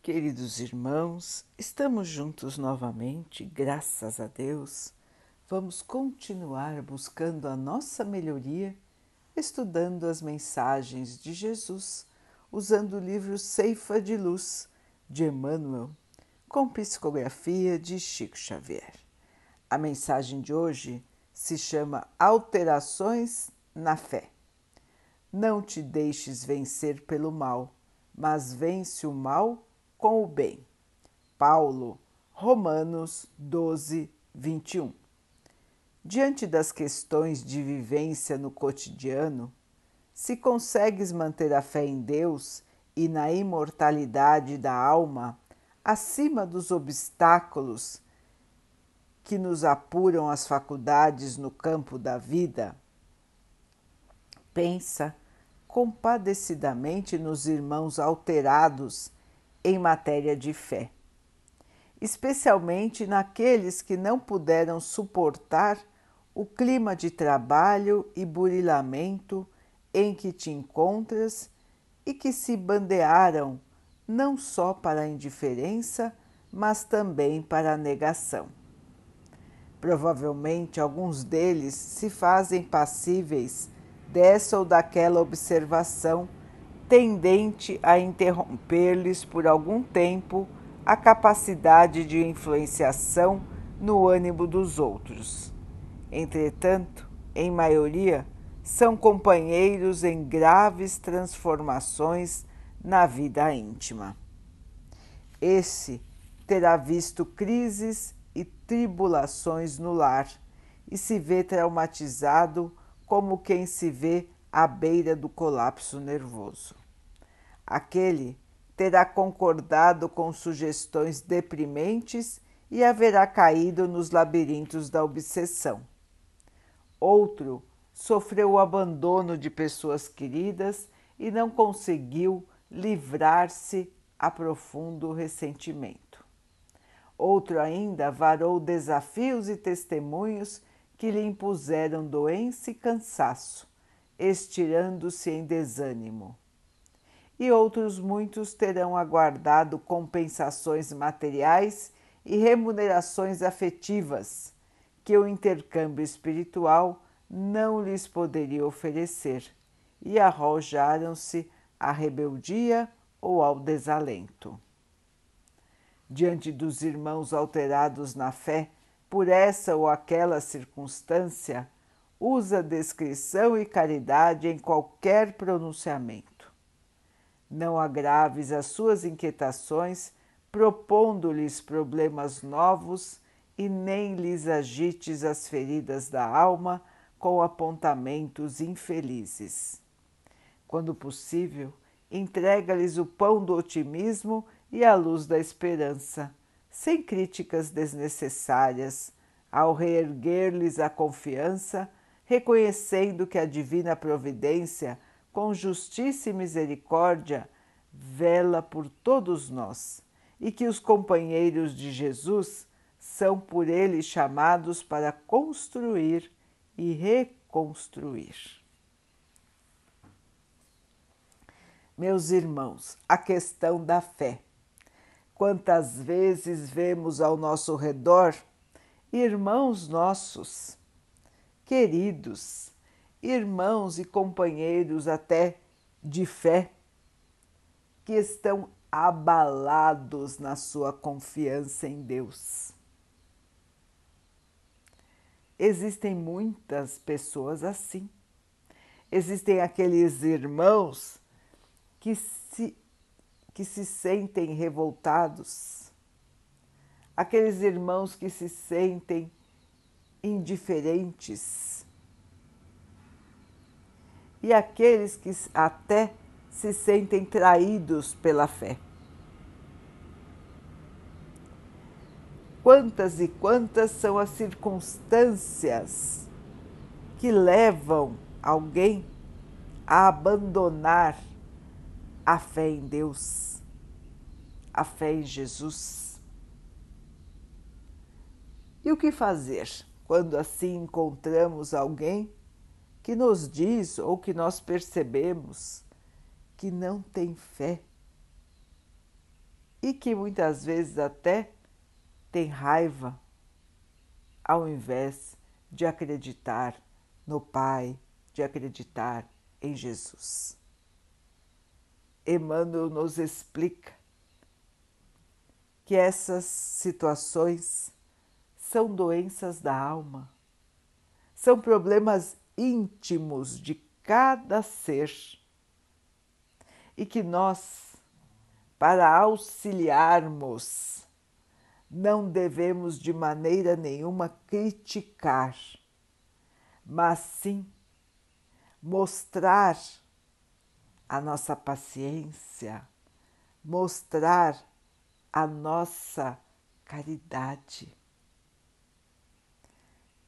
Queridos irmãos, estamos juntos novamente, graças a Deus. Vamos continuar buscando a nossa melhoria, estudando as mensagens de Jesus, usando o livro Ceifa de Luz de Emmanuel, com psicografia de Chico Xavier. A mensagem de hoje se chama Alterações na Fé. Não te deixes vencer pelo mal, mas vence o mal com o bem. Paulo, Romanos 12, 21. Diante das questões de vivência no cotidiano, se consegues manter a fé em Deus e na imortalidade da alma acima dos obstáculos que nos apuram as faculdades no campo da vida, pensa compadecidamente nos irmãos alterados em matéria de fé, especialmente naqueles que não puderam suportar o clima de trabalho e burilamento em que te encontras e que se bandearam não só para a indiferença, mas também para a negação. Provavelmente alguns deles se fazem passíveis dessa ou daquela observação tendente a interromper-lhes por algum tempo a capacidade de influenciação no ânimo dos outros. Entretanto, em maioria, são companheiros em graves transformações na vida íntima. Esse terá visto crises e tribulações no lar e se vê traumatizado como quem se vê à beira do colapso nervoso. Aquele terá concordado com sugestões deprimentes e haverá caído nos labirintos da obsessão. Outro sofreu o abandono de pessoas queridas e não conseguiu livrar-se a profundo ressentimento. Outro ainda varou desafios e testemunhos que lhe impuseram doença e cansaço, estirando-se em desânimo. E outros muitos terão aguardado compensações materiais e remunerações afetivas que o intercâmbio espiritual não lhes poderia oferecer e arrojaram-se à rebeldia ou ao desalento. Diante dos irmãos alterados na fé por essa ou aquela circunstância, usa descrição e caridade em qualquer pronunciamento. Não agraves as suas inquietações, propondo-lhes problemas novos e nem lhes agites as feridas da alma com apontamentos infelizes. Quando possível, entrega-lhes o pão do otimismo e a luz da esperança, sem críticas desnecessárias, ao reerguer-lhes a confiança reconhecendo que a divina providência, com justiça e misericórdia, vela por todos nós e que os companheiros de Jesus são por ele chamados para construir e reconstruir. Meus irmãos, a questão da fé. Quantas vezes vemos ao nosso redor irmãos nossos queridos, irmãos e companheiros até de fé, que estão abalados na sua confiança em Deus. Existem muitas pessoas assim. Existem aqueles irmãos que se, que se sentem revoltados, aqueles irmãos que se sentem indiferentes e aqueles que até se sentem traídos pela fé. Quantas e quantas são as circunstâncias que levam alguém a abandonar a fé em Deus, a fé em Jesus. E o que fazer? quando assim encontramos alguém que nos diz ou que nós percebemos que não tem fé. e que muitas vezes até tem raiva ao invés de acreditar no Pai, de acreditar em Jesus. Emmanuel nos explica que essas situações são doenças da alma, são problemas íntimos de cada ser e que nós, para auxiliarmos, não devemos de maneira nenhuma criticar, mas sim mostrar a nossa paciência, mostrar a nossa caridade,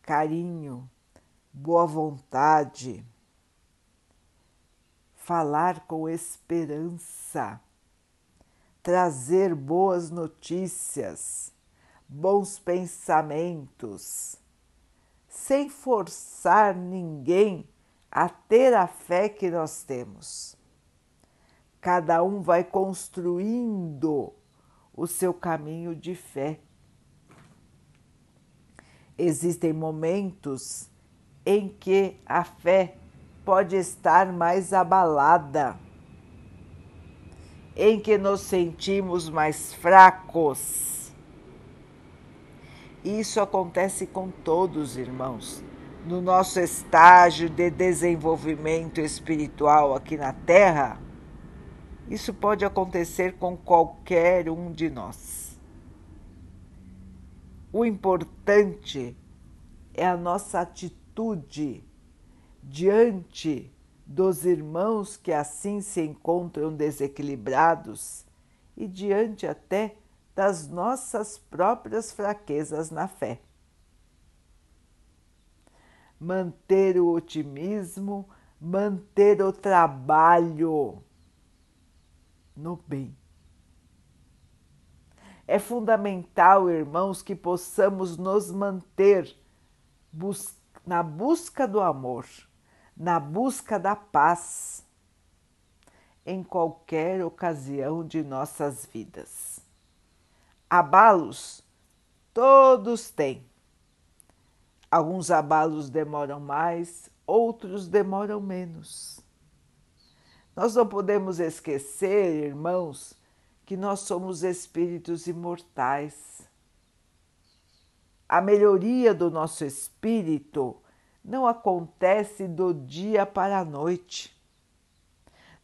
carinho, boa vontade, falar com esperança, trazer boas notícias, bons pensamentos, sem forçar ninguém a ter a fé que nós temos. Cada um vai construindo o seu caminho de fé. Existem momentos em que a fé pode estar mais abalada, em que nos sentimos mais fracos. Isso acontece com todos, irmãos. No nosso estágio de desenvolvimento espiritual aqui na Terra, isso pode acontecer com qualquer um de nós. O importante é a nossa atitude diante dos irmãos que assim se encontram desequilibrados e diante até das nossas próprias fraquezas na fé. Manter o otimismo, manter o trabalho no bem. É fundamental, irmãos, que possamos nos manter bus na busca do amor, na busca da paz, em qualquer ocasião de nossas vidas. Abalos todos têm. Alguns abalos demoram mais, outros demoram menos. Nós não podemos esquecer, irmãos, que nós somos espíritos imortais. A melhoria do nosso espírito não acontece do dia para a noite.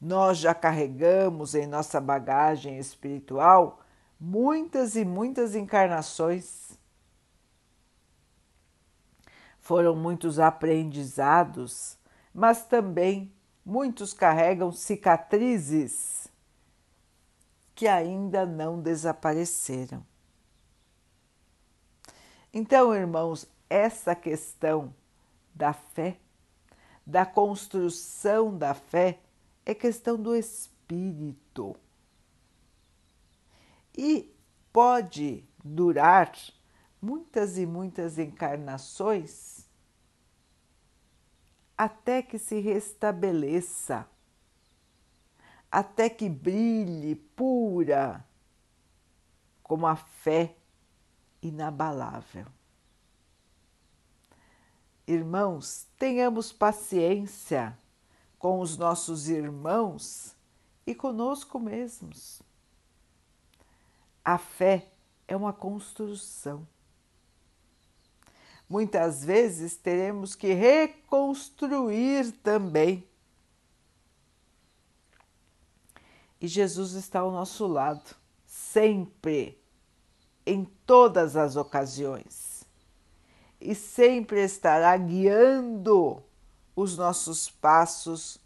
Nós já carregamos em nossa bagagem espiritual muitas e muitas encarnações. Foram muitos aprendizados, mas também muitos carregam cicatrizes que ainda não desapareceram. Então, irmãos, essa questão da fé, da construção da fé, é questão do espírito. E pode durar muitas e muitas encarnações até que se restabeleça, até que brilhe pura como a fé inabalável. Irmãos, tenhamos paciência com os nossos irmãos e conosco mesmos. A fé é uma construção muitas vezes teremos que reconstruir também. E Jesus está ao nosso lado, sempre, em todas as ocasiões, e sempre estará guiando os nossos passos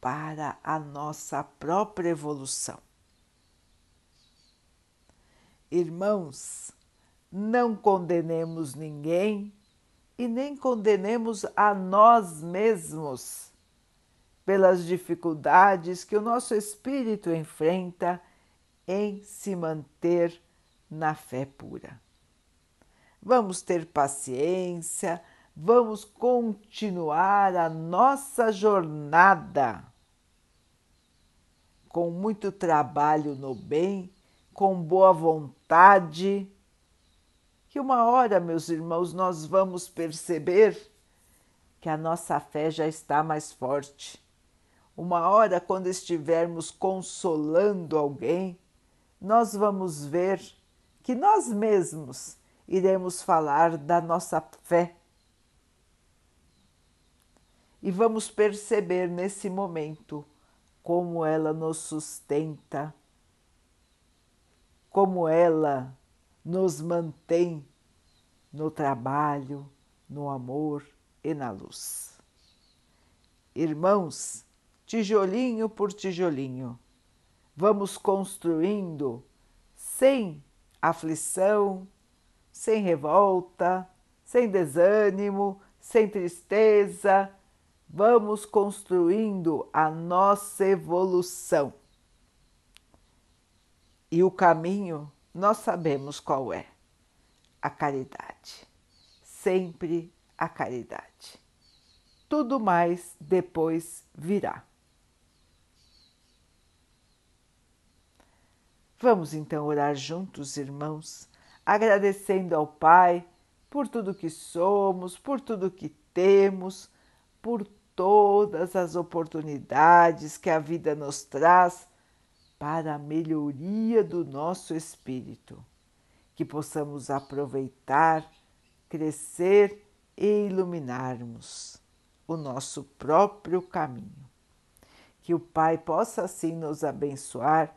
para a nossa própria evolução. Irmãos, não condenemos ninguém e nem condenemos a nós mesmos pelas dificuldades que o nosso espírito enfrenta em se manter na fé pura. Vamos ter paciência, vamos continuar a nossa jornada com muito trabalho no bem, com boa vontade, que uma hora, meus irmãos, nós vamos perceber que a nossa fé já está mais forte. Uma hora, quando estivermos consolando alguém, nós vamos ver que nós mesmos iremos falar da nossa fé. E vamos perceber nesse momento como ela nos sustenta, como ela nos mantém no trabalho, no amor e na luz. Irmãos, tijolinho por tijolinho, vamos construindo sem aflição, sem revolta, sem desânimo, sem tristeza, vamos construindo a nossa evolução. E o caminho nós sabemos qual é: a caridade. Sempre a caridade. Tudo mais depois virá. Vamos então orar juntos, irmãos, agradecendo ao Pai por tudo que somos, por tudo que temos, por todas as oportunidades que a vida nos traz para a melhoria do nosso espírito, que possamos aproveitar, crescer e iluminarmos o nosso próprio caminho. Que o Pai possa assim nos abençoar